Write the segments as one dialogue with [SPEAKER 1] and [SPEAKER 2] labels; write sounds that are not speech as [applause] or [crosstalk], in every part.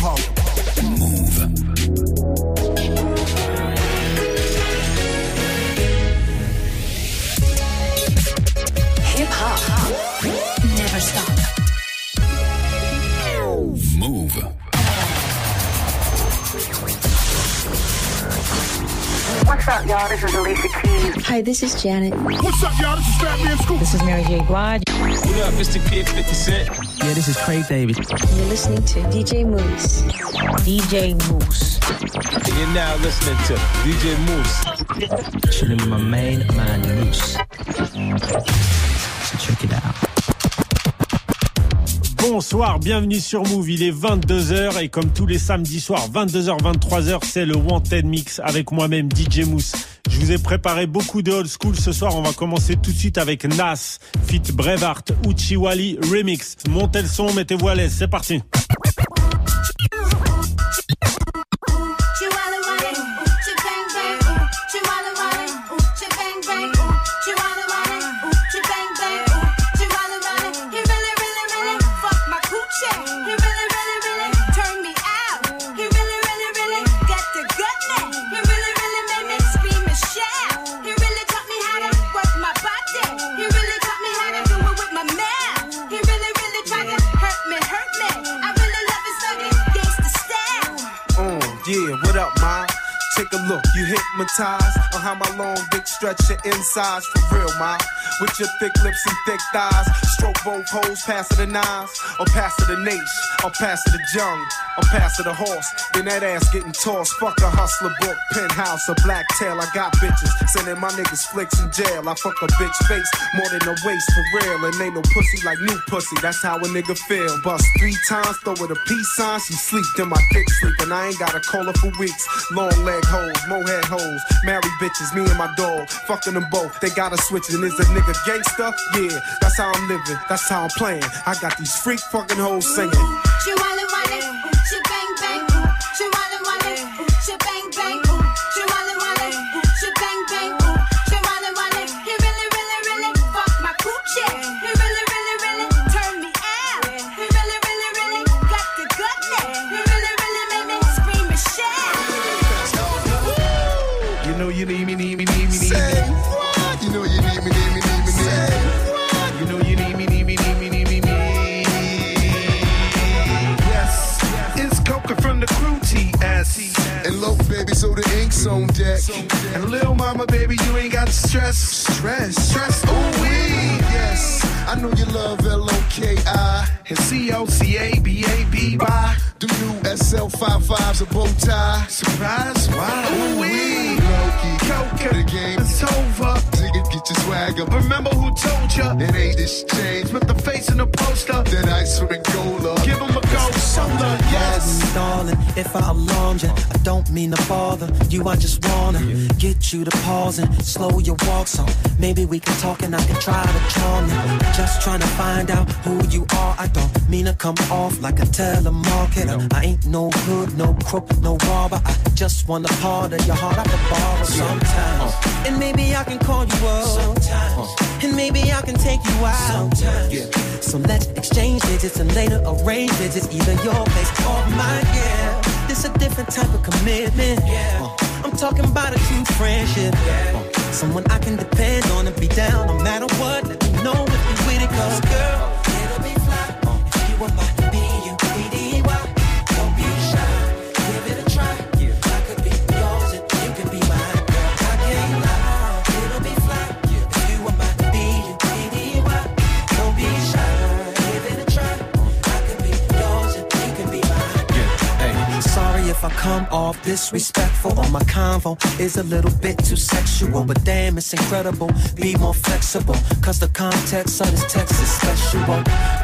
[SPEAKER 1] hop.
[SPEAKER 2] Hi, this is Janet.
[SPEAKER 1] What's up, y'all? This is Fatman Scoop.
[SPEAKER 3] This is Mary J. Blige.
[SPEAKER 4] What up, Mr. Kid 50 Cent?
[SPEAKER 5] Yeah, this is Craig David.
[SPEAKER 2] You're listening to DJ Moose.
[SPEAKER 3] DJ Moose.
[SPEAKER 4] And you're now listening to DJ Moose.
[SPEAKER 5] Chilling with my main man, Moose. So check it out.
[SPEAKER 6] Bonsoir, bienvenue sur Move. Il est 22h et comme tous les samedis soirs, 22h, 23h, c'est le Wanted Mix avec moi-même DJ Mousse. Je vous ai préparé beaucoup de old school ce soir. On va commencer tout de suite avec Nas, Fit Brevart, Uchiwali Remix. Montez le son, mettez-vous à l'aise. C'est parti.
[SPEAKER 7] Hypnotized on how my long dick stretch your insides for real, ma. With your thick lips and thick thighs, stroke both hoes, pass it the nines, or pass it the nation, or pass it the jung, or pass it the horse. Then that ass getting tossed. Fuck a hustler book, penthouse, a black tail. I got bitches sending my niggas flicks in jail. I fuck a bitch face more than a waist for real, and ain't no pussy like new pussy. That's how a nigga feel. Bust three times, throw it a peace sign. She sleep, then my dick sleep, and I ain't gotta call her for weeks. Long leg hoes, mohead hoes, married bitches, me and my dog, fucking them both. They gotta switch, and is a nigga gangster? Yeah, that's how I'm living, that's how I'm playing. I got these freak fucking hoes singing.
[SPEAKER 8] She
[SPEAKER 1] baby,
[SPEAKER 7] you ain't got stress.
[SPEAKER 1] Stress, stress, ooh wee, yes. I know you love L-O-K-I.
[SPEAKER 7] And C-O-C-A-B-A-B, bye.
[SPEAKER 1] The new SL55's a bow tie.
[SPEAKER 7] Surprise, wow.
[SPEAKER 1] Ooh wee,
[SPEAKER 7] Loki,
[SPEAKER 1] Coca, the game.
[SPEAKER 7] it's over.
[SPEAKER 1] Nigga, get your swag up.
[SPEAKER 7] Remember who told ya?
[SPEAKER 1] It ain't this change.
[SPEAKER 7] Put the face in the poster.
[SPEAKER 1] That ice for the
[SPEAKER 7] yes.
[SPEAKER 5] Darling, if I alarmed you, I don't mean to bother you. I just wanna get you to pause and slow your walk so maybe we can talk and I can try to charm you. Just trying to find out who you are. I don't mean to come off like a telemarketer. I ain't no hood, no crook, no robber. I just want a part of your heart I can borrow sometimes. Uh. And maybe I can call you up. Sometimes. Uh. And maybe I can take you out. Sometimes. So let's exchange digits and later arrange visits, either your place or mine. Yeah, this a different type of commitment. Uh, I'm talking about a true friendship. Uh, someone I can depend on and be down no matter what. Let me know if you with it, cause girl, it'll be fly if you were my if I come off disrespectful or my convo is a little bit too sexual, but damn, it's incredible. Be more flexible, cause the context of this text is special.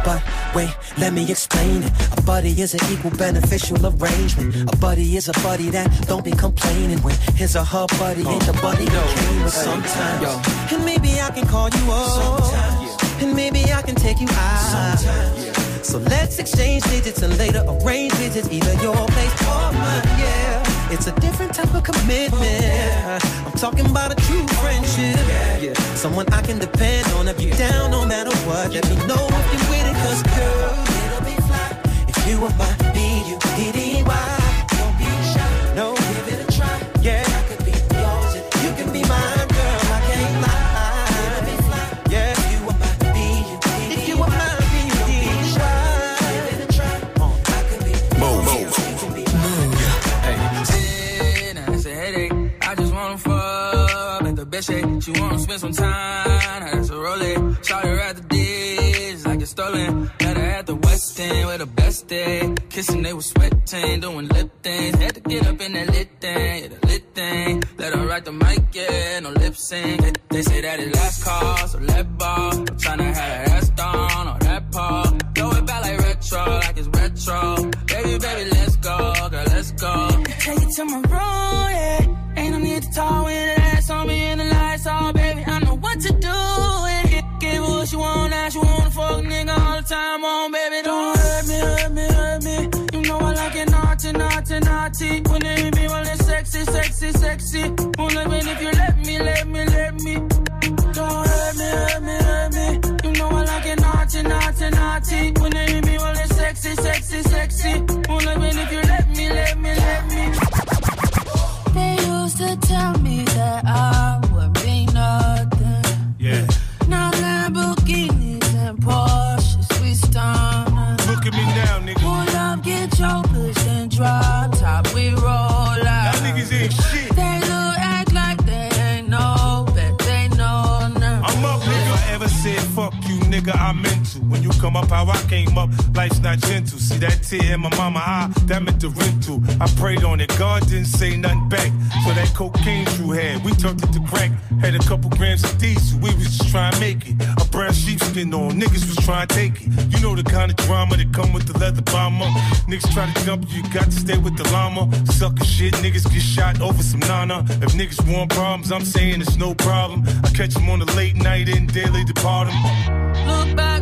[SPEAKER 5] But wait, let me explain it. A buddy is an equal beneficial arrangement. A buddy is a buddy that don't be complaining when his or her buddy ain't the buddy that came with sometimes. And maybe I can call you up. Sometimes. And maybe I can take you out. So let's exchange digits and later arrange visits, either your place or mine. Yeah, it's a different type of commitment. I'm talking about a true friendship. Yeah, someone I can depend on if you down no matter what. Let me know if you're with it, cause girl, it'll be fly if you were my B-U-D-D.
[SPEAKER 9] She wanna spend some time, had to roll it. Shot her at the dish, like it's stolen. Met her at the West End with the best day. Kissing, they was sweating, doing lip things. Had to get up in that lit thing, yeah, the lit thing. Let her write the mic, yeah, no lip sync. They, they say that it last call, so let ball. I'm tryna have her ass down on that paw. Throw it back like retro, like it's retro. Baby, baby, let's go, girl, let's go.
[SPEAKER 10] Take it to my room, yeah. Ain't no need to talk when the ass on me and the time on, baby. Don't hurt me, hurt me, hurt me. You know I like it naughty, naughty, naughty. When they hit me, well, it's sexy, sexy, sexy. Only when if you let me, let me, let me. Don't hurt me, hurt me, hurt me. You know I like it naughty, naughty, naughty. When they hit me, well, it's sexy, sexy, sexy. Only when if you let me, let me, let me. They used to tell me that I would be nothing. Drop top, we roll out.
[SPEAKER 11] Y'all niggas ain't shit.
[SPEAKER 10] They look act like they ain't know, but they know now.
[SPEAKER 11] I'm up, nigga. If I ever said fuck you, nigga, I meant to. When you come up how I came up, life's not gentle. See that tear in my mama eye, that meant the rental. I prayed on it, God didn't say nothing back. So that cocaine Drew had, we turned it to crack. Had a couple grams of diesel, we was just trying to make it. A brown sheepskin on, niggas was trying to take it. You know the kind of drama that come with the leather bomber. Niggas try to jump you, you got to stay with the llama. Sucker shit, niggas get shot over some nana. If niggas want problems, I'm saying it's no problem. I catch them on the late night and daily depart 'em.
[SPEAKER 10] Look back,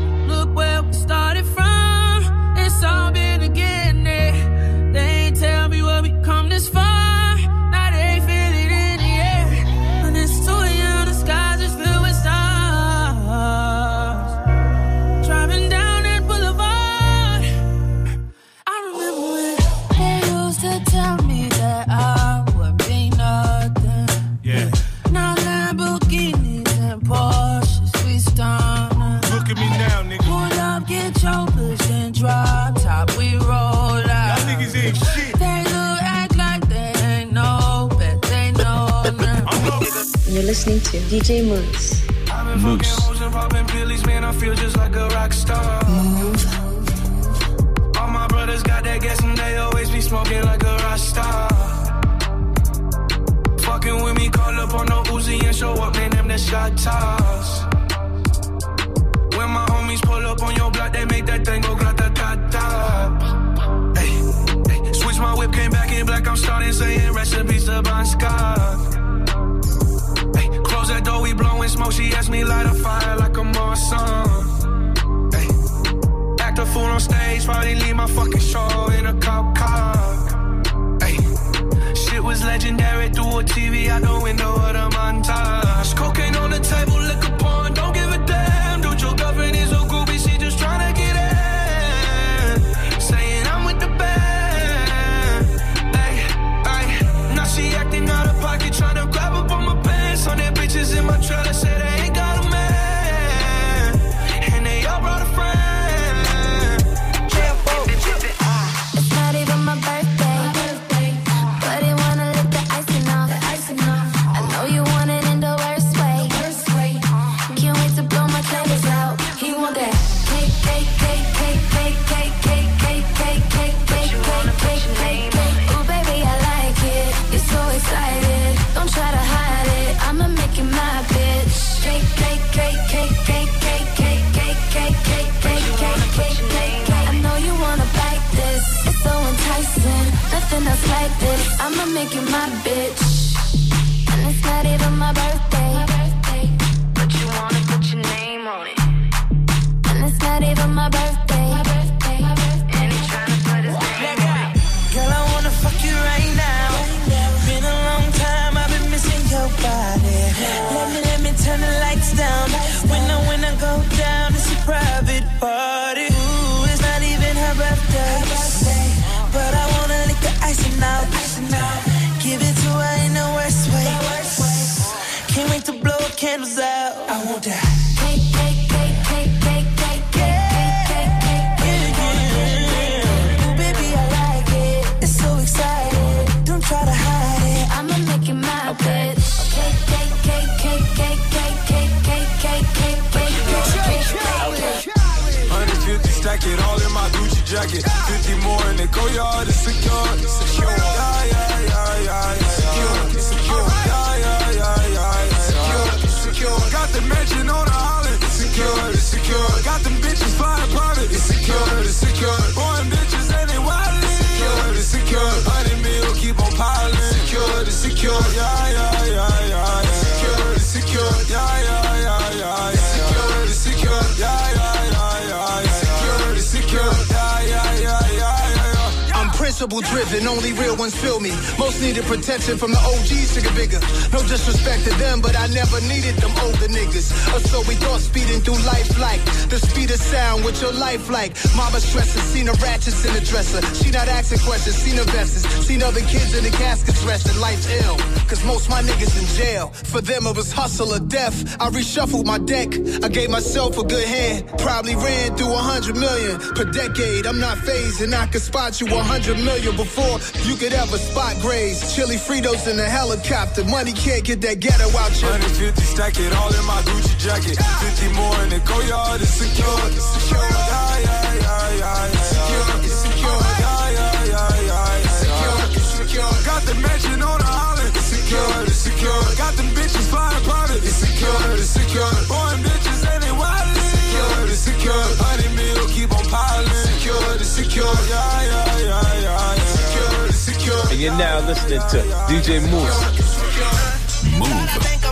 [SPEAKER 2] DJ
[SPEAKER 8] Mouss. Make
[SPEAKER 12] you my bitch. And it's not even my birthday.
[SPEAKER 4] Jacket. 50 more in the go it's secure. It's secure. Yeah, yeah, yeah, yeah, yeah. Secure. Secure. Yeah, yeah, yeah, yeah, yeah. Secure. Secure. Got the mansion on the island. It's secure. It's secure. Got them bitches flying private. It's secure. It's secure. Boy, bitches and they wildin'. Secure. It's secure. Honey meal keep on piling. Secure. It's secure. Yeah, yeah, yeah, yeah, yeah.
[SPEAKER 13] Principle driven, only real ones feel me. Most needed protection from the OGs to get bigger. No disrespect to them, but I never needed them older niggas. Or so we thought speeding through life like the speed of sound what your life like. Mama stressing, seen the ratchets in the dresser. She not asking questions, seen her vests, seen other kids in the caskets resting. Life's ill, cause most my niggas in jail. For them it was hustle or death. I reshuffled my deck, I gave myself a good hand. Probably ran through a hundred million per decade. I'm not phasing, I could spot you a hundred million before you could ever spot grays. Chili Fritos in a helicopter, money can't get that ghetto out you.
[SPEAKER 4] 150 stack it all in my Gucci jacket. 50 more in the Goyard, it's secure. It's secure. Yeah, yeah, yeah, yeah. Secure. It's secure. Yeah, yeah, yeah, yeah. Secure. It's secure. Got the mansion on the island. It's secure. It's secure. Got them bitches flying private. It's secure. It's secure. Boy, bitches and they. Secure. It's. Honey meal keep on piling. Secure. It's secure. Yeah, yeah, yeah, yeah, yeah. Secure. It's secure.
[SPEAKER 14] And you're now listening to DJ
[SPEAKER 15] Mouss. I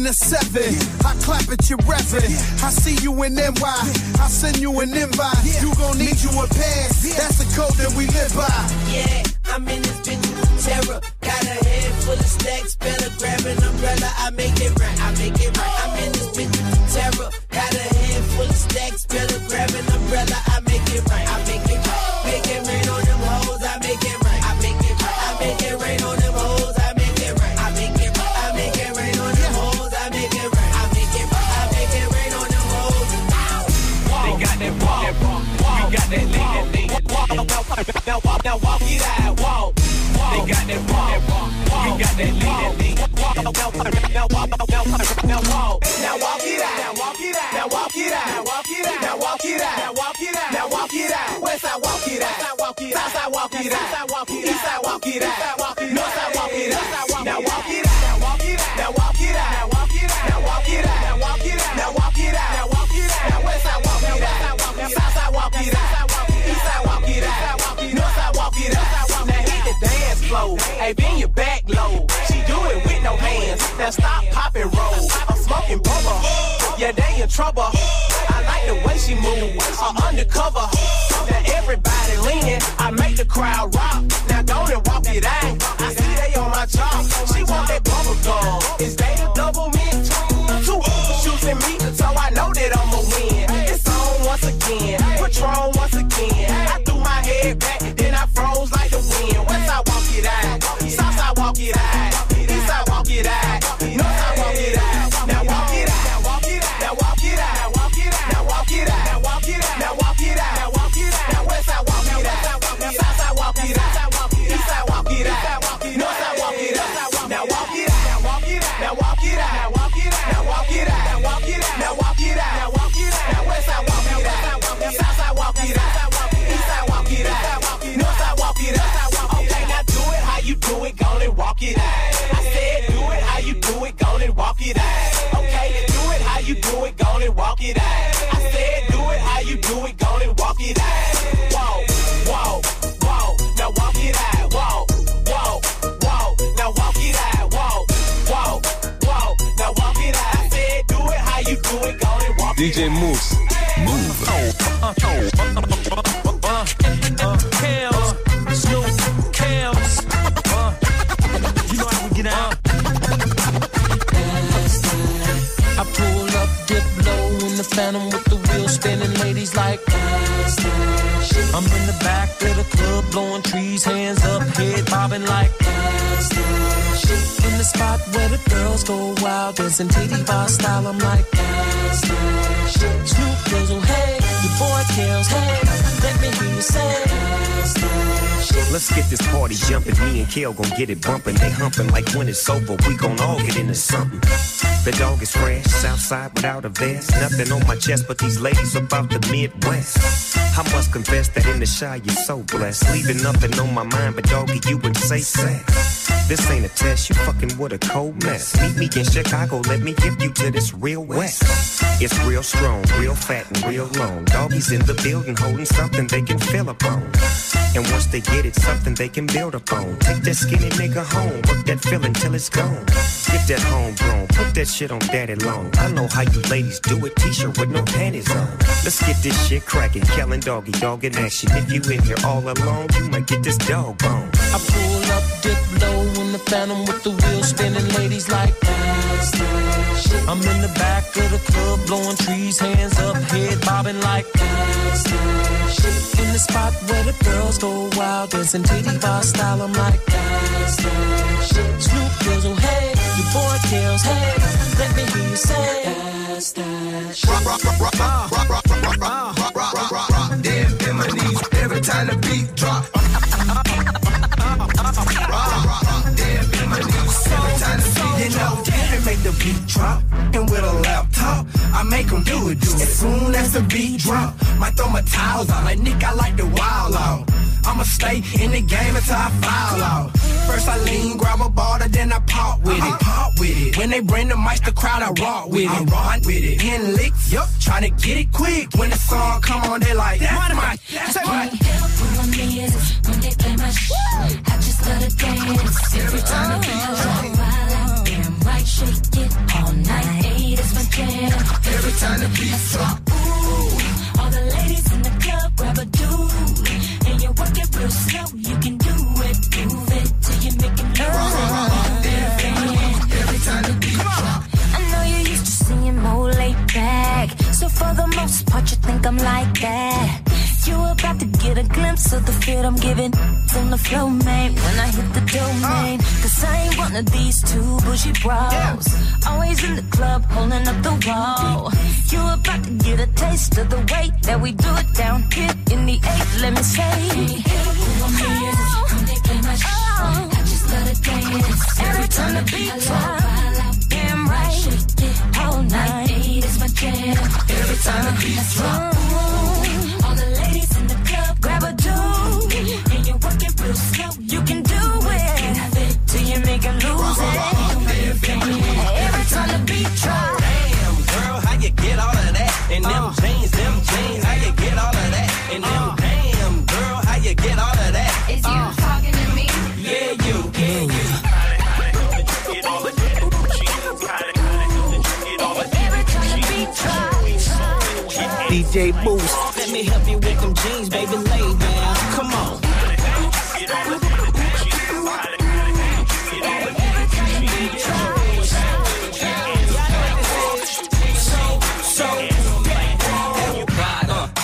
[SPEAKER 16] I'm macking 7. I clap at your reverend. I see you in NY, I send you an invite. You gon' need you a pass, that's the code that we live by.
[SPEAKER 15] Yeah, I'm in
[SPEAKER 17] trouble. I like the way she move. Uh, undercover. Now everybody leaning. I make the crowd rock. Now go and walk it out. I see they on my job. She
[SPEAKER 18] blowing trees, hands up, head bobbing like. In the spot where the girls go wild, dancing TD bar style. I'm like, Snoop goes, oh hey, your boy kills, hey, let me hear you say.
[SPEAKER 19] Let's get this party jumping. Me and Kale gon' get it bumping. They humping like when it's over, we gon' all get into something. The dog is fresh, outside without a vest. Nothing on my chest, but these ladies about the Midwest. I must confess that in the shy you're so blessed. Leaving nothing on my mind, but doggy, you would say sex. This ain't a test, you fucking with a cold mess. Meet me in Chicago, let me give you to this real west. It's real strong, real fat, and real long. Doggies in the building holding something they can feel upon. And once they get it, something they can build upon. Take that skinny nigga home, work that feeling till it's gone. Get that homegrown, put that shit on daddy long. I know how you ladies do it, t-shirt with no panties on. Let's get this shit cracking, Kellen doggy, dog in action. If you in here all alone, you might get this dog bone.
[SPEAKER 18] I pull up, dip low in the phantom with the wheel spinning. Ladies like, I'm in the back of the club, blowing trees, hands up, head bobbing like. In the spot where the girls go wild, dancing TD bar style. I'm like, Snoop goes, oh hey, your boy kills, hey, let me hear you say. That's that
[SPEAKER 17] my knees every time the beat drop. Beat drop, and with a laptop, I make him do it, do it. As soon as the beat drop, might throw my towels out. Like Nick, I like the wild out. I'ma stay in the game until I foul out. First I lean, grab a ball, then I pop with it. Pop with it. When they bring the mic, the crowd, I rock with it. I rock with it. Hitting licks, yup, trying to get it quick. When the song come on, they like, that's my, that's my.
[SPEAKER 12] When they play my shit, I just let it dance. Every time drop. Damn right, shake it all night. Hey, that's my jam.
[SPEAKER 17] Every time the beat drop.
[SPEAKER 12] Ooh, all the ladies in the club grab a dude. And you work it real slow, you can do it. Move it till you make it it.
[SPEAKER 17] Every time the beat drop.
[SPEAKER 12] I know you're used to seeing more laid back. So for the most part, you think I'm like that. You about to get a glimpse of the fit I'm giving from the flow, man. When I hit the domain, ah. cause I ain't one of these two bushy bros. Always in the club, holding up the wall. You about to get a taste of the way that we do it down here in the eight. Let me say, oh, I just let it dance. Every time the beat drop, damn right, all night. It's my jam.
[SPEAKER 17] Every time the beat drop.
[SPEAKER 12] All the ladies in the
[SPEAKER 18] DJ Mouss.
[SPEAKER 20] Let me help you with them jeans, baby, lay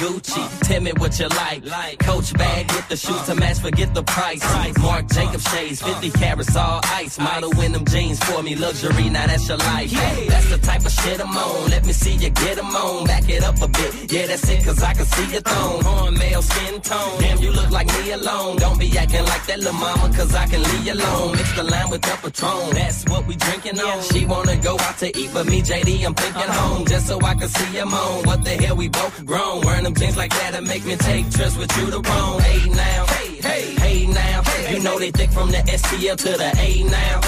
[SPEAKER 20] Gucci, tell me what you like. Coach bag with the shoes to match, forget the price. Marc Jacob shades, 50 carats all ice. Model in them jeans for me, luxury, now that's your life. That's the type of shit I'm on. Let me see you get get 'em on. Back it up a bit. Yeah, that's it, cause I can see your thong. Horn male skin tone. Damn, you look like me alone. Don't be acting like that little mama, cause I can leave you alone. Mix the line with the Patron. That's what we drinking on. She wanna go out to eat, but me, JD, I'm thinking home. Just so I can see him on. What the hell, we both grown. Wearing them jeans like that, make me take trips with you to Rome. Hey now, hey, hey, hey now. You know they thick from the STL to the A now.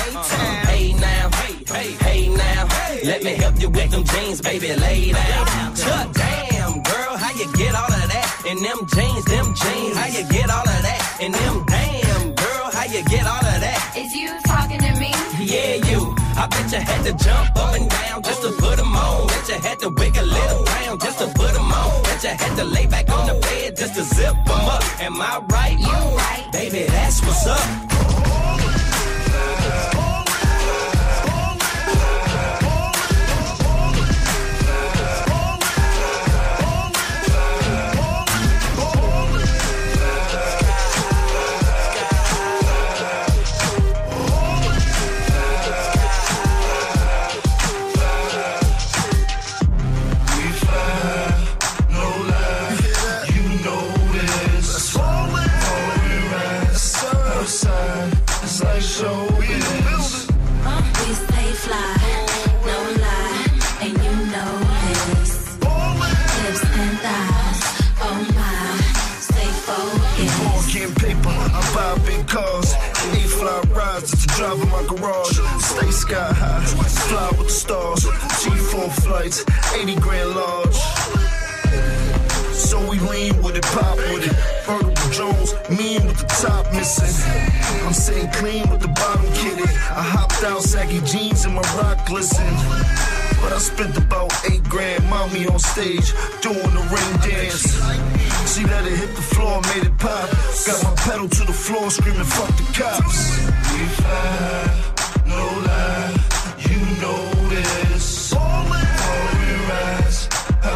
[SPEAKER 20] Hey now, hey, Hey, hey now, let me help you with them jeans, baby. Lay down. Chuck, damn, girl, how you get all of that? In them jeans, them jeans, how you get all of that? In them damn, girl, how you get all of that?
[SPEAKER 11] Is you talking to me?
[SPEAKER 20] Yeah, you. I bet you had to jump up and down just to put 'em on. Bet you had to wiggle a little round just to put 'em on. Bet you had to lay back on the bed just to zip 'em up. Am I right?
[SPEAKER 11] You right.
[SPEAKER 20] Baby, that's what's up.
[SPEAKER 21] Sky high, fly with the stars. G4 flights, 80 grand large. So we lean with it, pop with it. Vertical Jones, mean with the top missing. I'm sitting clean with the bottom kitted. I hopped out, saggy jeans and my rock glisten. But I spent about eight grand, mommy on stage, doing the ring dance. She let it hit the floor, made it pop. Got my pedal to the floor, screaming, fuck the cops. We fly,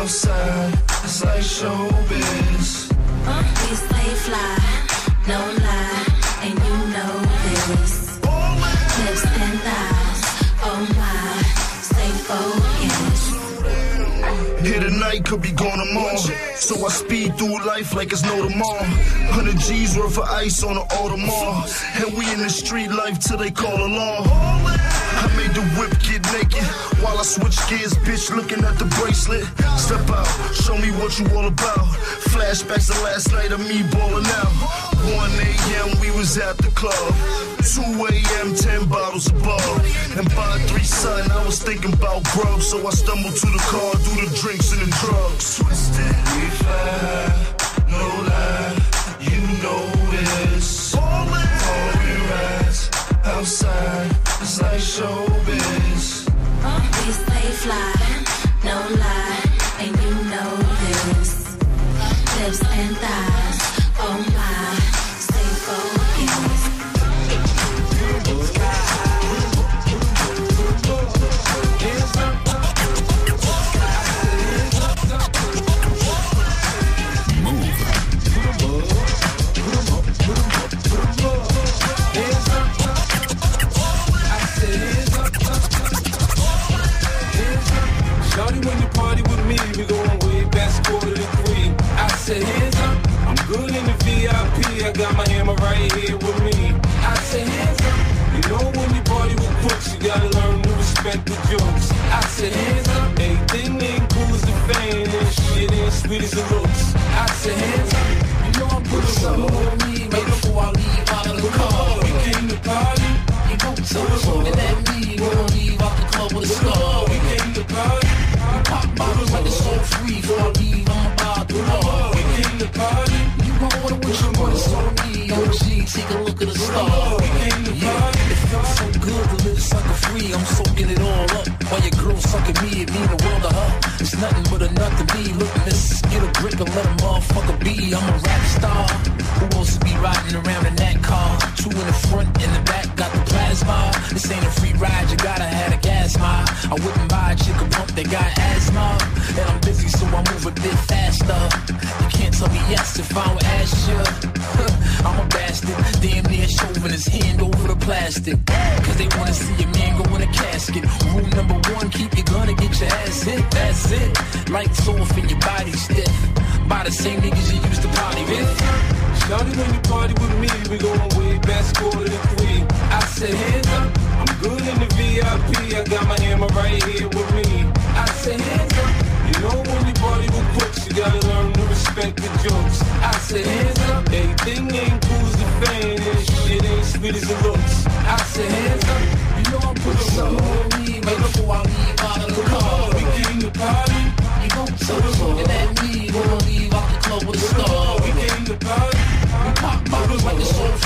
[SPEAKER 21] outside, it's like showbiz.
[SPEAKER 11] We stay fly, no lie, and you know this. Lips and thighs, oh my, stay focused.
[SPEAKER 21] Here tonight, could be gone tomorrow. So I speed through life like it's no tomorrow. 100 G's worth of ice on the Audemars. And we in the street life till they call a law. The whip get naked while I switch gears, bitch, looking at the bracelet. Step out, show me what you all about. Flashbacks of last night of me balling out. 1 a.m. we was at the club. 2 a.m. 10 bottles above. And by 3 son, I was thinking about grub. So I stumbled to the car, do the drinks and the drugs. Twisted, we fly, outside, it's like showbiz.
[SPEAKER 11] We stay fly,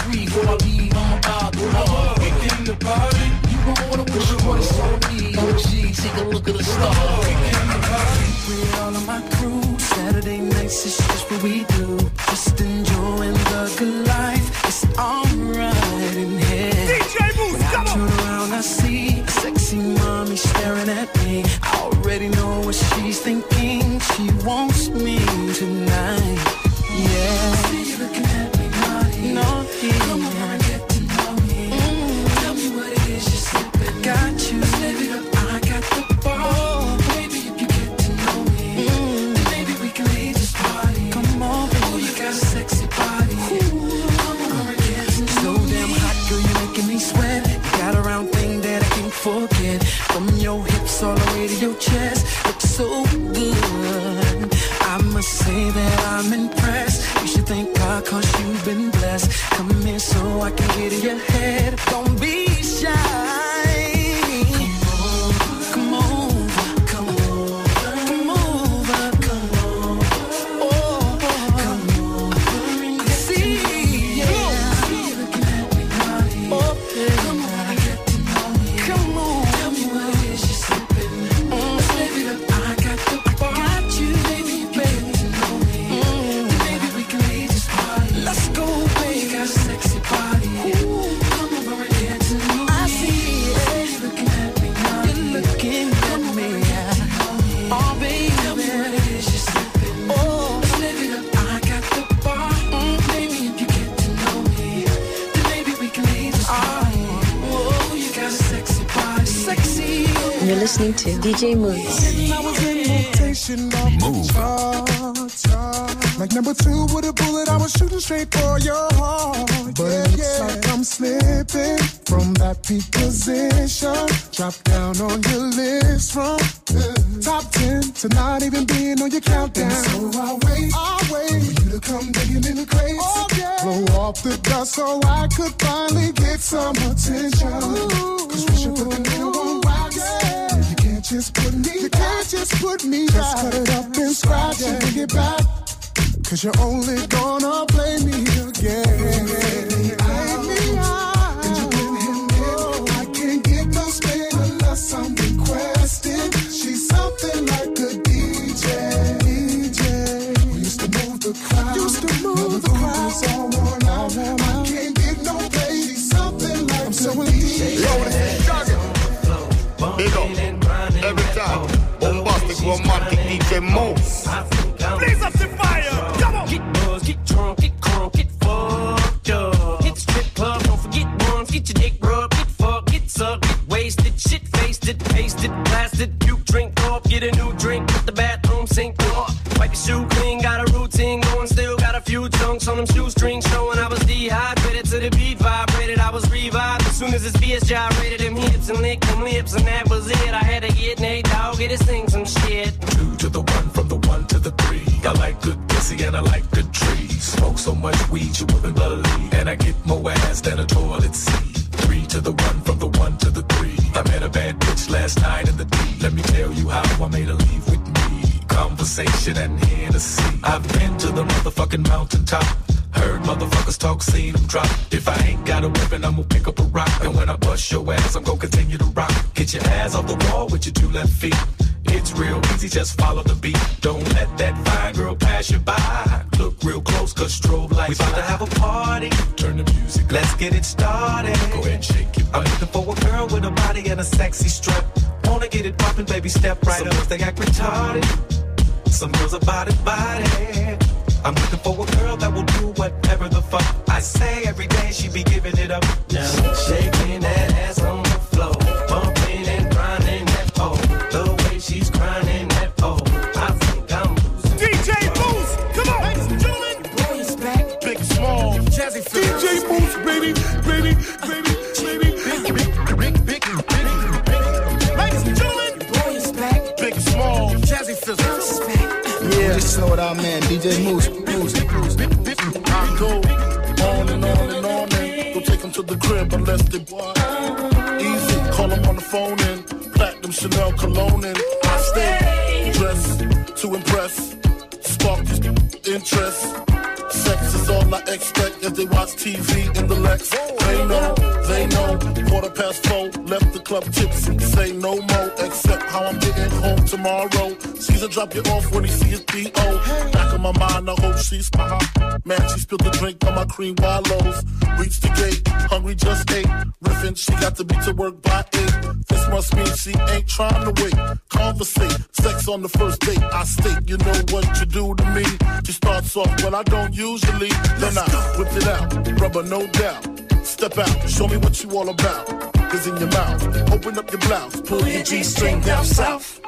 [SPEAKER 4] free or I leave, I'm about to love. We came to party. You gon' wanna wish you wanna saw me. OG, take a look at the stars. We came to party. With
[SPEAKER 22] all of my crew, Saturday nights is just what we do.
[SPEAKER 2] Listening to DJ Mouss.
[SPEAKER 23] I was in rotation off the charts. Like number two with a bullet, I was shooting straight for your heart. But it looks like I'm slipping from that peak position. Drop down on your list from uh, top ten to not even being on your countdown. so I'll wait, I'll wait for you to come digging in the crates. Oh, yeah. Blow off the dust so I could finally get some attention. Cause we should put the nail on wax. You can't just put me You can't just put me Just cut it up and scratch and bring it back. Cause you're only gonna play me again. Play me out. And you been him in. I can't get no spin unless I'm requesting. She's something like a DJ. DJ. Who used to move the crowd. Used to move the crowd. Is all worn out. I can't get no play. She's something like I'm so a DJ.
[SPEAKER 24] Big romantic DJ Mouss.
[SPEAKER 20] Blaze up the fire. Come on. Get buzzed, get drunk, get crunk, get fucked up. Hit the strip club, don't forget once. Get your dick rubbed, get fucked, get sucked, get wasted, shit faced it, pasted, blasted, puke, drink off, get a new drink, put the bathroom sink off. Wipe your shoe clean, got a routine going, still got a few chunks on them shoestrings this BS gyrated them hips and licked them lips, and that was it. I had to get Nate Dogg, his thing some shit.
[SPEAKER 25] Two to the one, from the one to the three. I like good pussy and I like good trees. Smoke so much weed you wouldn't believe. And I get more ass than a toilet seat. Three to the one, from the one to the three. I met a bad bitch last night in the D. Let me tell you how I made her leave with me. Conversation and Hennessy. I've been to the motherfucking mountaintop. Heard motherfuckers talk, seen them drop. If I ain't got a weapon, I'm gonna pick up a rock. And when I bust your ass, I'm gonna continue to rock. Get your ass off the wall with your two left feet. It's real easy, just follow the beat. Don't let that fine girl pass you by. Look real close, cause strobe lights. We about to have a party. Turn the music. Let's get it started. Go ahead shake it. I'm looking for a girl with a body and a sexy strut. Wanna get it poppin', baby, step right Some up. Girls, they act retarded. Some girls are body body. I'm looking for a girl that will do whatever the fuck I say every day. She be giving it up. Now shaking that ass on the floor, bumping and grinding that pole. The way she's grinding
[SPEAKER 26] Yeah, just know what I man, DJ. Mouss, Mouss.
[SPEAKER 24] I go on and on and on and go take them to the crib unless they want. easy. Call them on the phone and platinum Chanel cologne and I stay dressed to impress, spark interest. Sex is all I expect as they watch TV in the Lex. They know, they know. Quarter past four, left the club tipsy. Say no more, except how I'm getting home tomorrow. Caesar drop you off when he see his P.O. Back in my mind, I hope she's my. Man, she spilled the drink on my cream wallows. Reached the gate, hungry just ate. Riffin', she got to be to work by eight. This must mean she ain't trying to wait. Conversate, sex on the first date. I state, you know what you do to me. She starts off when I don't usually. Then I whip it out, rubber no doubt. Step out, show me what you all about. Is in your mouth, open up your blouse, pull your G-string down south.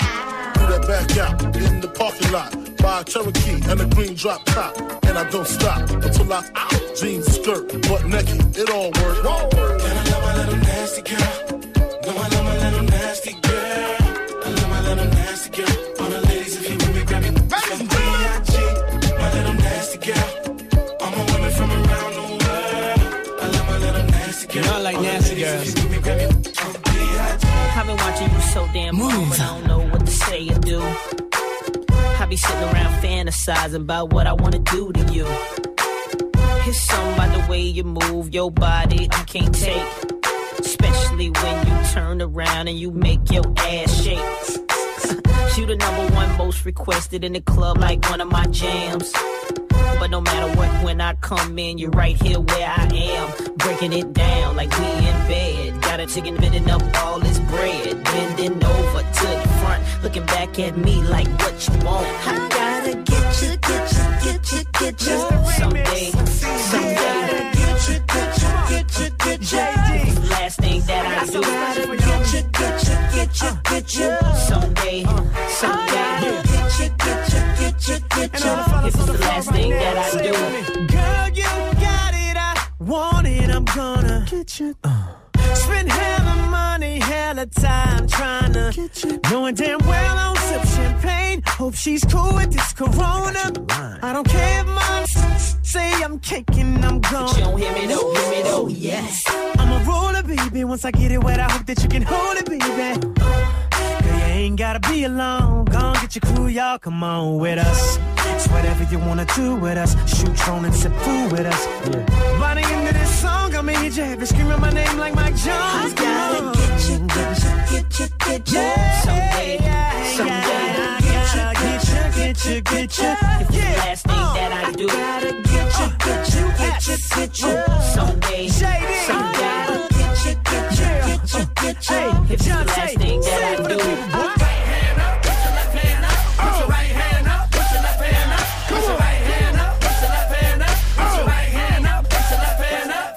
[SPEAKER 24] Do that back out in the parking lot. Buy a Cherokee and a green drop top. And I don't stop until I out. Jeans, skirt, butt naked, it all work. All work.
[SPEAKER 11] And I love my little nasty girl. No, I love my little nasty girl. I love my little nasty girl. All the ladies, if you with me, grab me. From B.I.G. My little nasty girl. All my women from around the world. I love my little nasty girl.
[SPEAKER 27] Not like
[SPEAKER 11] All
[SPEAKER 27] nasty girls. I've been watching you so damn long, but I don't know what to say or do. I be sitting around fantasizing about what I wanna do to you. It's something by the way you move your body I can't take. Especially when you turn around and you make your ass shake. [laughs] you the number one most requested in the club like one of my jams. But no matter what, when I come in, you're right here where I am. Breaking it down like we in bed. Got a chicken bending up all this bread. Bending over to the front, looking back at me like what you want. I gotta get you, get you, get you, get you. Someday, someday. Get you, get you, get you, get you. The last thing that I do. Get you, get you, get you, get you. Someday, someday. Get you, get you, get you, get you. If it's the last thing that I do.
[SPEAKER 28] Girl, you got it. I want it. I'm gonna get you. Uh. Spend hella money, hella time trying to get you. Knowing damn well I she's cool with this corona. I don't care if mom say I'm kicking, I'm gone.
[SPEAKER 27] you don't hear me though, hear me though, yes.
[SPEAKER 28] I'm a roller, baby. Once I get it wet, I hope that you can hold it, baby. Girl, you ain't gotta be alone. Go get your crew, y'all. Come on with us. It's whatever you wanna do with us. Shoot drone and sip food with us. Yeah. By the end of this song, I'ma hit you heavy screaming my name like Mike Jones.
[SPEAKER 27] I gotta get you, get you, get you, get you. Someday, someday.
[SPEAKER 28] I gotta get you, get you, get you.
[SPEAKER 27] If it's the last thing that I do.
[SPEAKER 28] Gotta get you, get you, get you, get you.
[SPEAKER 27] Someday, someday.
[SPEAKER 28] Get you, get you, get you, get you.
[SPEAKER 27] If it's the last thing that I do.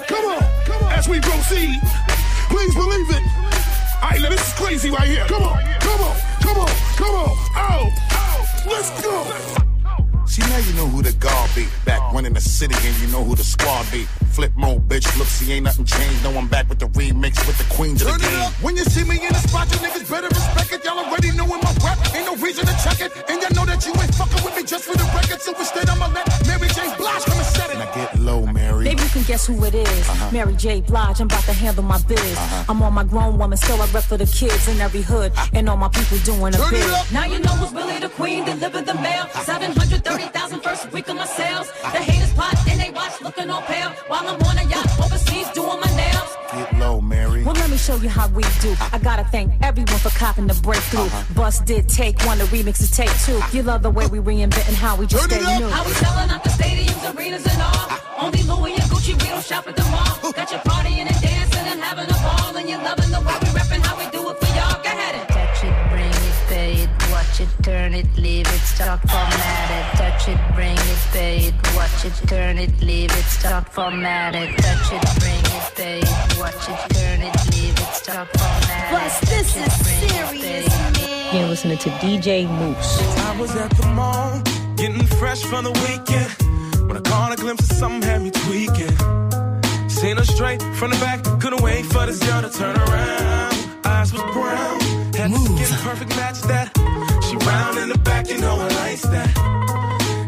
[SPEAKER 24] Come on, as we proceed, please believe it. All right, now this is crazy right here. Come on,
[SPEAKER 23] be. Back one in the city, and you know who the squad be. Flip mode, bitch. Look, see, ain't nothing changed. No, I'm back with the remix with the queens of the
[SPEAKER 25] Turn it
[SPEAKER 23] game.
[SPEAKER 25] up. When you see me in the spot, you niggas better respect it. Y'all already knowin' my rap. Ain't no reason to check it. And y'all know that you ain't fucking with me just for the record. So instead, I'ma let Mary J. Blige come and set it.
[SPEAKER 23] Now get low, Mary.
[SPEAKER 29] Maybe you can guess who it is. Uh-huh. Mary J. Blige, I'm about to handle my biz. Uh-huh. I'm on my grown woman, still I rep for the kids in every hood. Uh-huh. And all my people doing a
[SPEAKER 25] Turn it
[SPEAKER 29] bid.
[SPEAKER 22] Now you know who's really the queen, deliver the mail. 730,000 first week of my sales. The haters plot and they watch looking all pale. While I'm on a yacht overseas doing my nails.
[SPEAKER 23] Get low, Mary.
[SPEAKER 29] Well, let me show you how we do. I gotta thank everyone for copping the breakthrough. Uh-huh. Bus did take one, the remix is take two. Uh-huh. You love the way we reinventing how we just stay new.
[SPEAKER 22] How we selling out the stadiums, arenas, and all. Uh-huh. Only Louis and Gucci, we don't shop at the mall. Got your partying and dancing and having a ball. And you're loving the way
[SPEAKER 10] turn it, leave it, stop formatted. Touch it, bring it, pay it, watch it, turn it, leave it, stop formatted. Touch it, bring it, pay it, watch it, turn it, leave it, stop formatted.
[SPEAKER 29] Plus, this
[SPEAKER 10] Touch it,
[SPEAKER 29] is
[SPEAKER 10] bring it,
[SPEAKER 29] serious,
[SPEAKER 10] pay it.
[SPEAKER 3] You're listening to DJ Mouss.
[SPEAKER 8] I was at the mall, getting fresh from the weekend. When I caught a glimpse of something had me tweaking. Seen her straight from the back, couldn't wait for this girl to turn around. Eyes was brown, had the skin perfect match that. She round in the back, you know I likes that.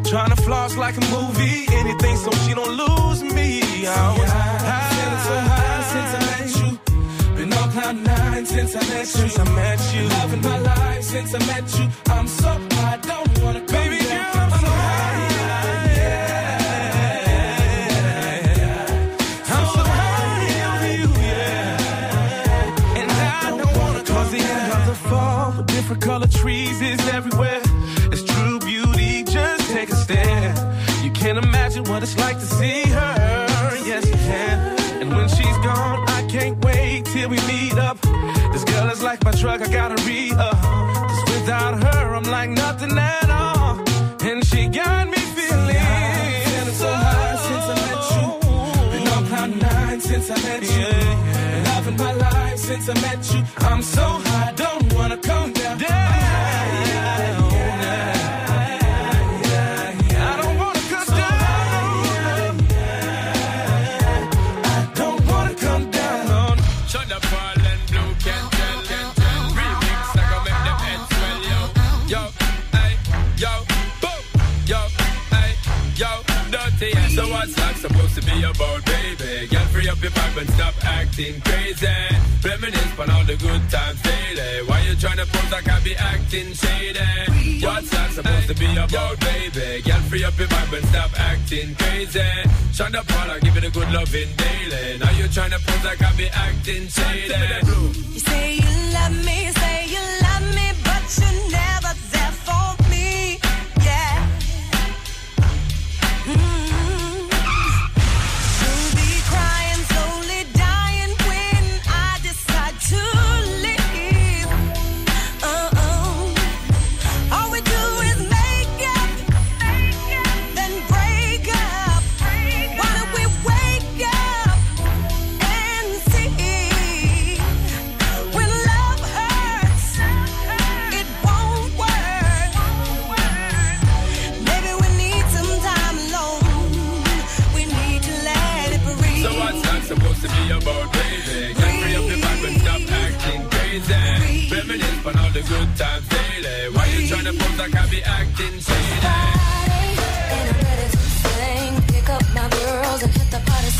[SPEAKER 8] Trying to floss like a movie, anything so she don't lose me. I was high, so high since I met you. Been on cloud nine since I met you. Since I met you. Loving my life since I met you. I'm so high, don't wanna come imagine what it's like to see her. Yes, you can. And when she's gone, I can't wait till we meet up. This girl is like my drug, I gotta re up. Cause without her, I'm like nothing at all. And she got me feeling. Feeling so high since I met you. Been on cloud nine since I met you. Been loving my life since I met you. I'm so high, don't wanna come
[SPEAKER 11] supposed to be about, baby? Girl, free up your vibe and stop acting crazy. Reminisce on all the good times daily. Why you tryna pose like I be acting shady? What's that supposed to be about, baby? Girl, free up your vibe and stop acting crazy. Shonda Paula, give it a good loving daily. Now you tryna pose like I be acting shady.
[SPEAKER 12] You say you love me, say you love me, but you're never there for
[SPEAKER 11] good daily. Why you tryna pose like I be acting shady?
[SPEAKER 12] And I'm ready to sing. Pick up my girls and hit the party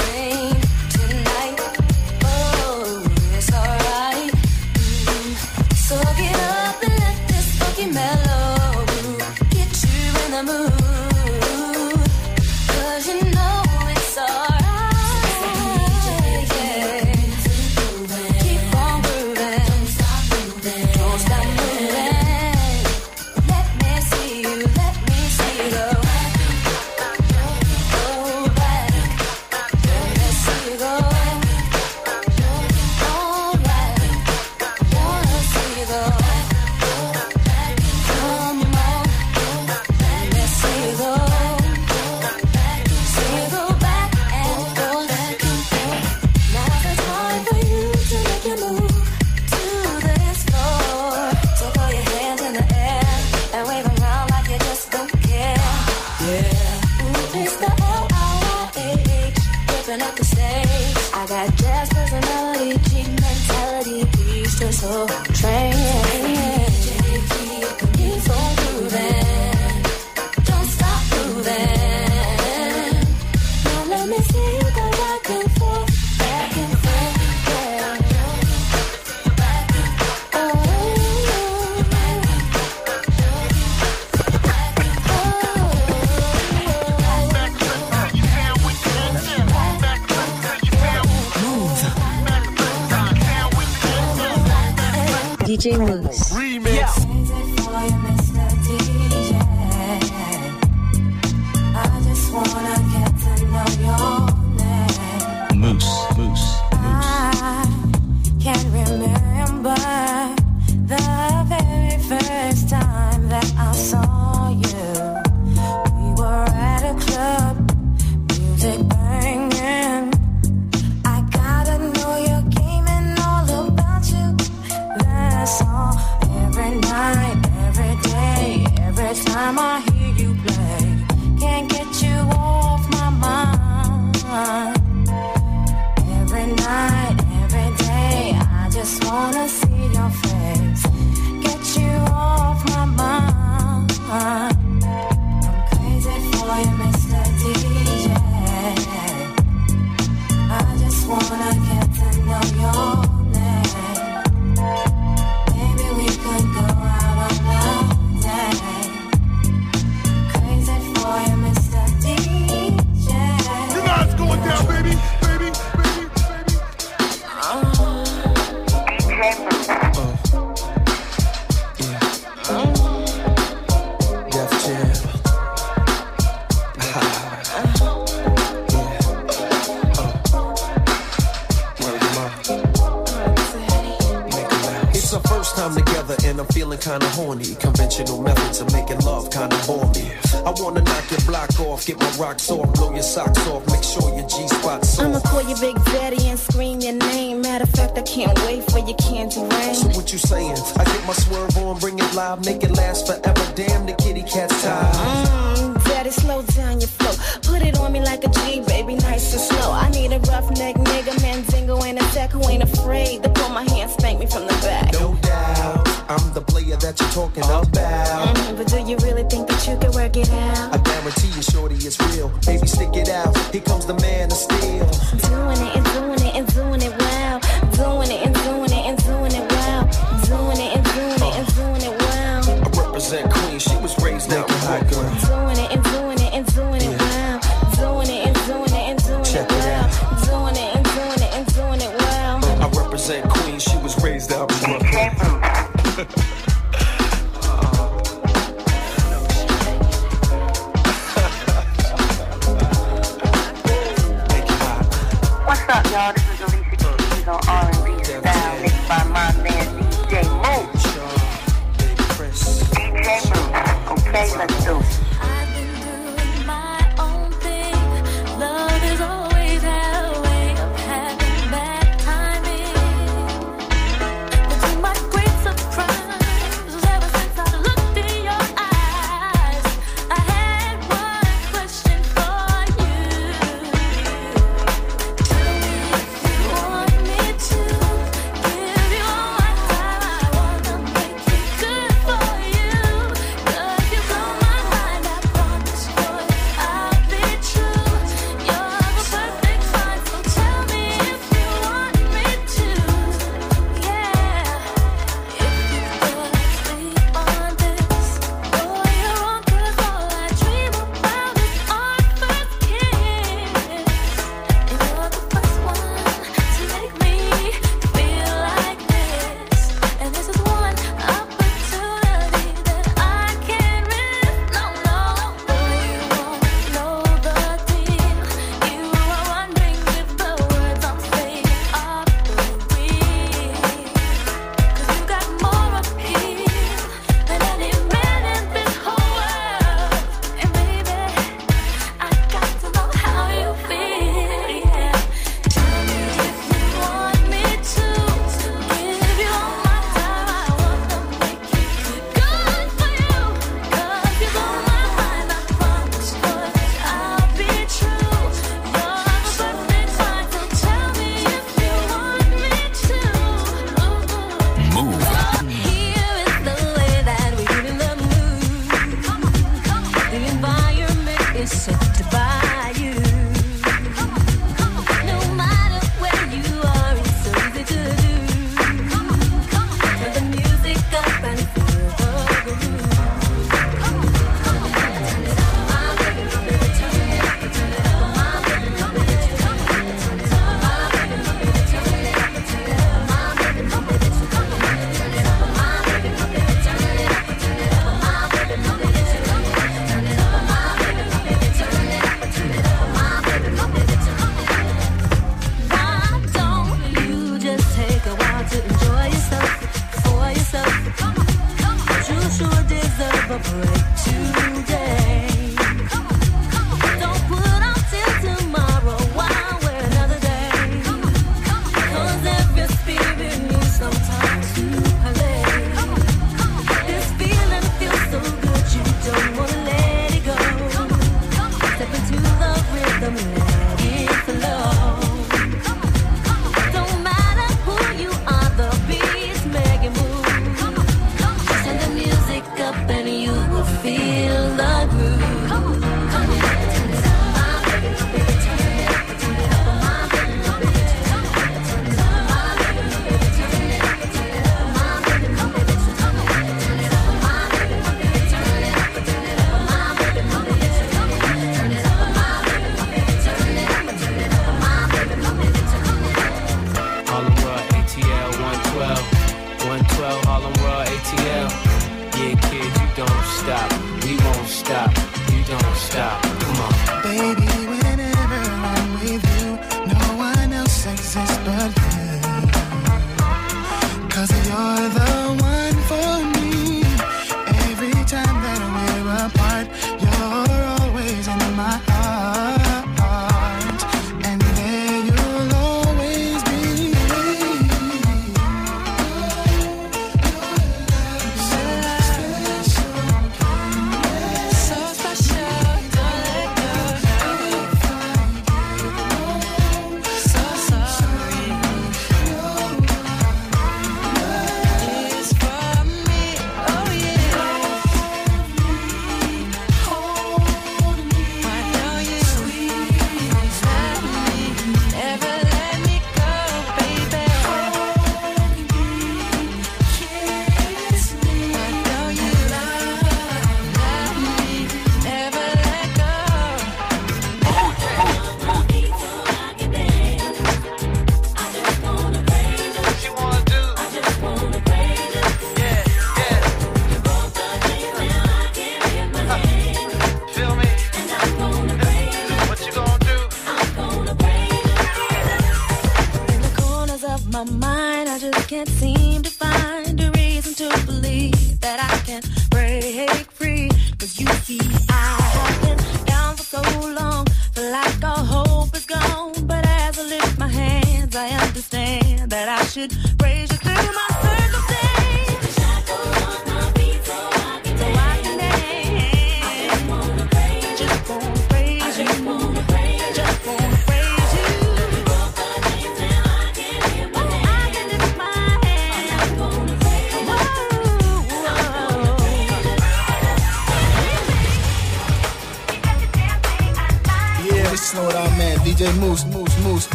[SPEAKER 12] get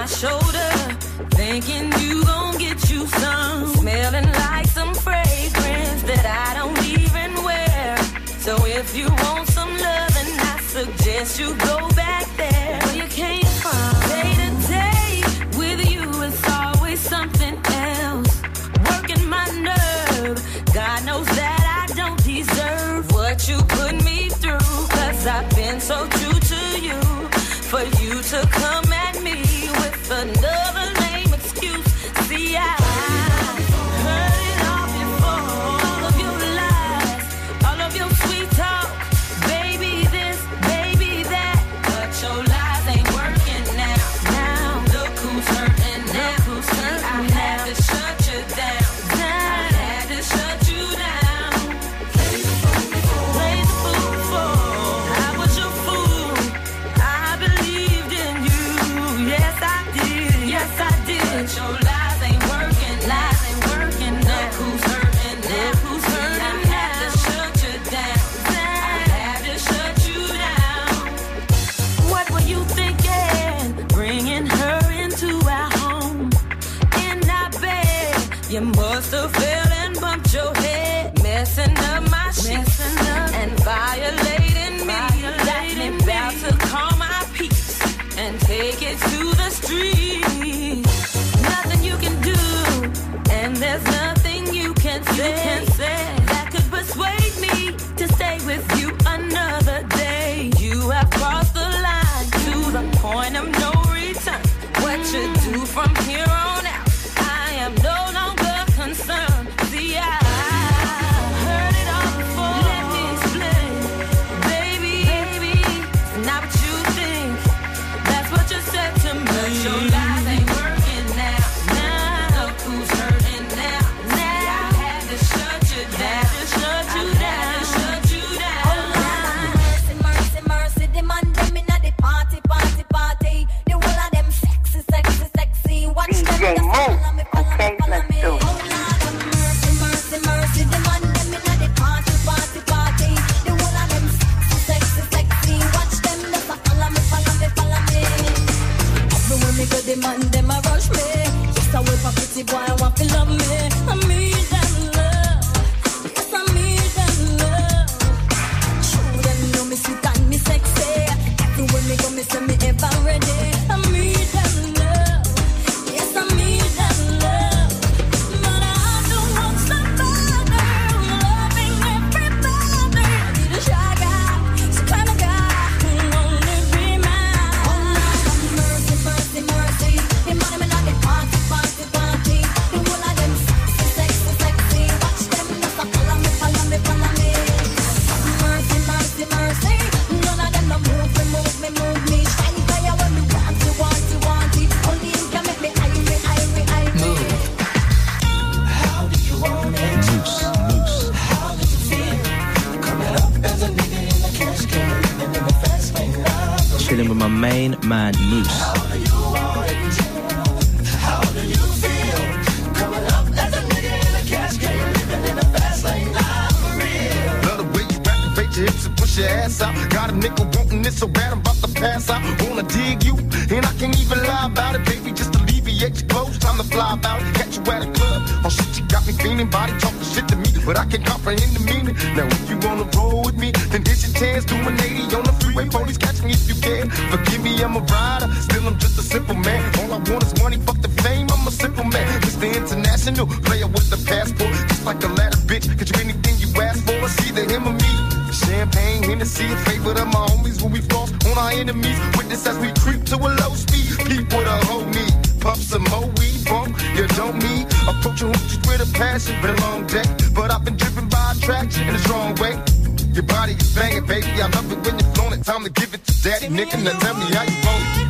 [SPEAKER 30] my
[SPEAKER 12] shoulder, thinking you gon' get you some. Smelling like some fragrance that I don't even wear. So if you want some loving, I suggest you go
[SPEAKER 31] and I
[SPEAKER 32] can't even lie about it, baby. Just alleviate your clothes, time to fly about it. Catch you at a club. Oh shit, you got me feeling, body talking shit to me, but I can't comprehend the meaning. Now if you wanna roll with me, then here's your chance. Doing 80 on the freeway, police catch me if you can. Forgive me, I'm a rider, still I'm just a simple man. All I want is money, fuck the fame, I'm a simple man. Mr. International, player with the passport, just like a ladder, bitch. Get you anything you ask for, it's either him or me. Champagne, Hennessy, a favorite of my homies when we floss on our enemies. Witness as we creep to a low speed. Peep with a whole knee. Pump some more weed, bump, you don't need. Approaching hoochies with a passion, been a long day. But I've been driven by attraction in a strong way. Your body is banging, baby. I love it when you're flown it. Time to give it to daddy, nigga. Now tell me how you want it.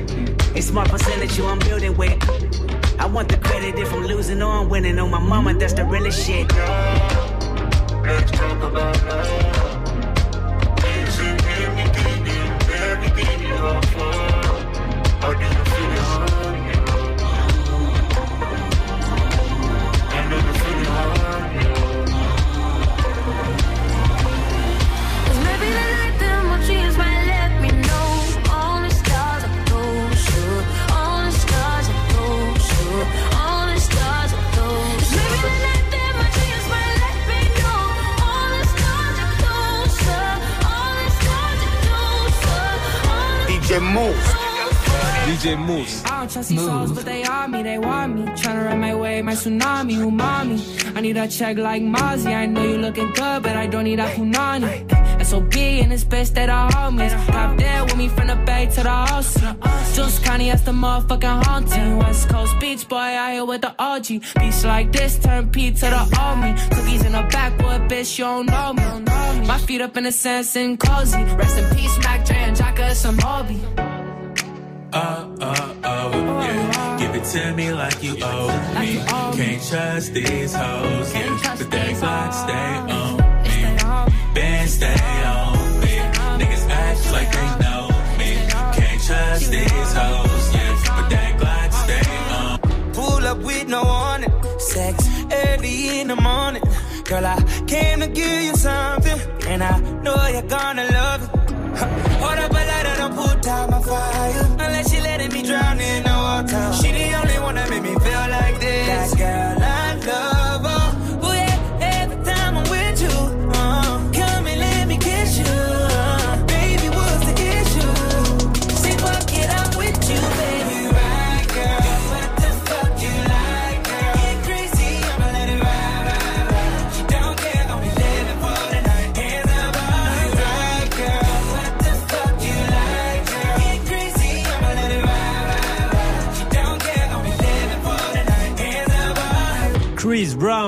[SPEAKER 27] A smart percentage I'm building with. I want the credit if I'm losing or I'm winning. On my mama, that's the realest shit.
[SPEAKER 12] Let's talk about love.
[SPEAKER 33] DJ Mouss.
[SPEAKER 22] I don't trust these souls, but they are me, they want me. Tryna ride my way, my tsunami, umami. I need a check like Mozzy. I know you looking good, but I don't need a punani. SOB in this bitch that I homies. Top there with me from the bay to the house. Just Connie, that's the motherfucking haunting. West Coast Beach boy, I here with the OG. Beach like this, turn P to the me. Cookies in the backwood, bitch, you don't know me. My feet up in the sand, and cozy. Rest in peace, Mac Dre and Jacka, some hobby.
[SPEAKER 34] Oh, oh, oh, yeah. Give it to me like you owe me. Can't trust these hoes, yeah. But they like stay on me. Band stay on me. Niggas act like they know me. Can't trust these hoes, yeah. But they like stay on
[SPEAKER 35] Pull up with no warning. Sex early in the morning. Girl, I came to give you something. And I know you're gonna love it. Hold up a lighter, don't put out my fire. Unless she letting me drown in the water. She the only one that make me feel like this. That girl,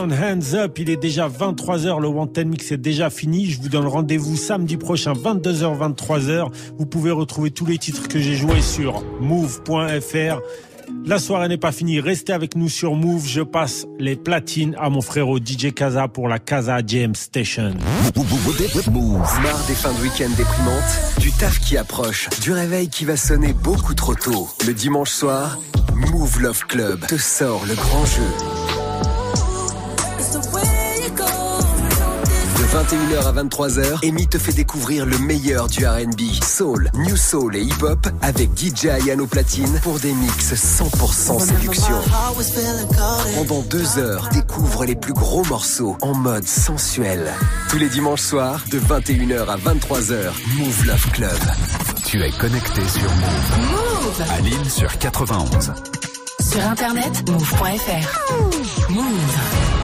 [SPEAKER 35] Hands Up,
[SPEAKER 36] il est déjà 23h, le Wanted Mix est déjà fini. Je vous donne rendez-vous samedi prochain, 22h, 23h. Vous pouvez retrouver tous les titres que j'ai joués sur move.fr. La soirée n'est pas finie, restez avec nous sur Move. Je passe les platines à mon frérot DJ Kaza pour la Kaza Jam Station.
[SPEAKER 37] Marre des fins de week-end déprimantes, du taf qui approche, du réveil qui va sonner beaucoup trop tôt. Le dimanche soir, Move Love Club te sort le grand jeu. 21h à 23h, Amy te fait découvrir le meilleur du R&B, soul, new soul et hip-hop avec DJ Ayano Platine pour des mix 100% séduction. Pendant deux heures, découvre les plus gros morceaux en mode sensuel. Tous les dimanches soirs, de 21h à 23h, Move Love Club.
[SPEAKER 38] Tu es connecté sur Move.
[SPEAKER 29] Move
[SPEAKER 38] À Lille sur 91.
[SPEAKER 29] Sur internet, move.fr. Move.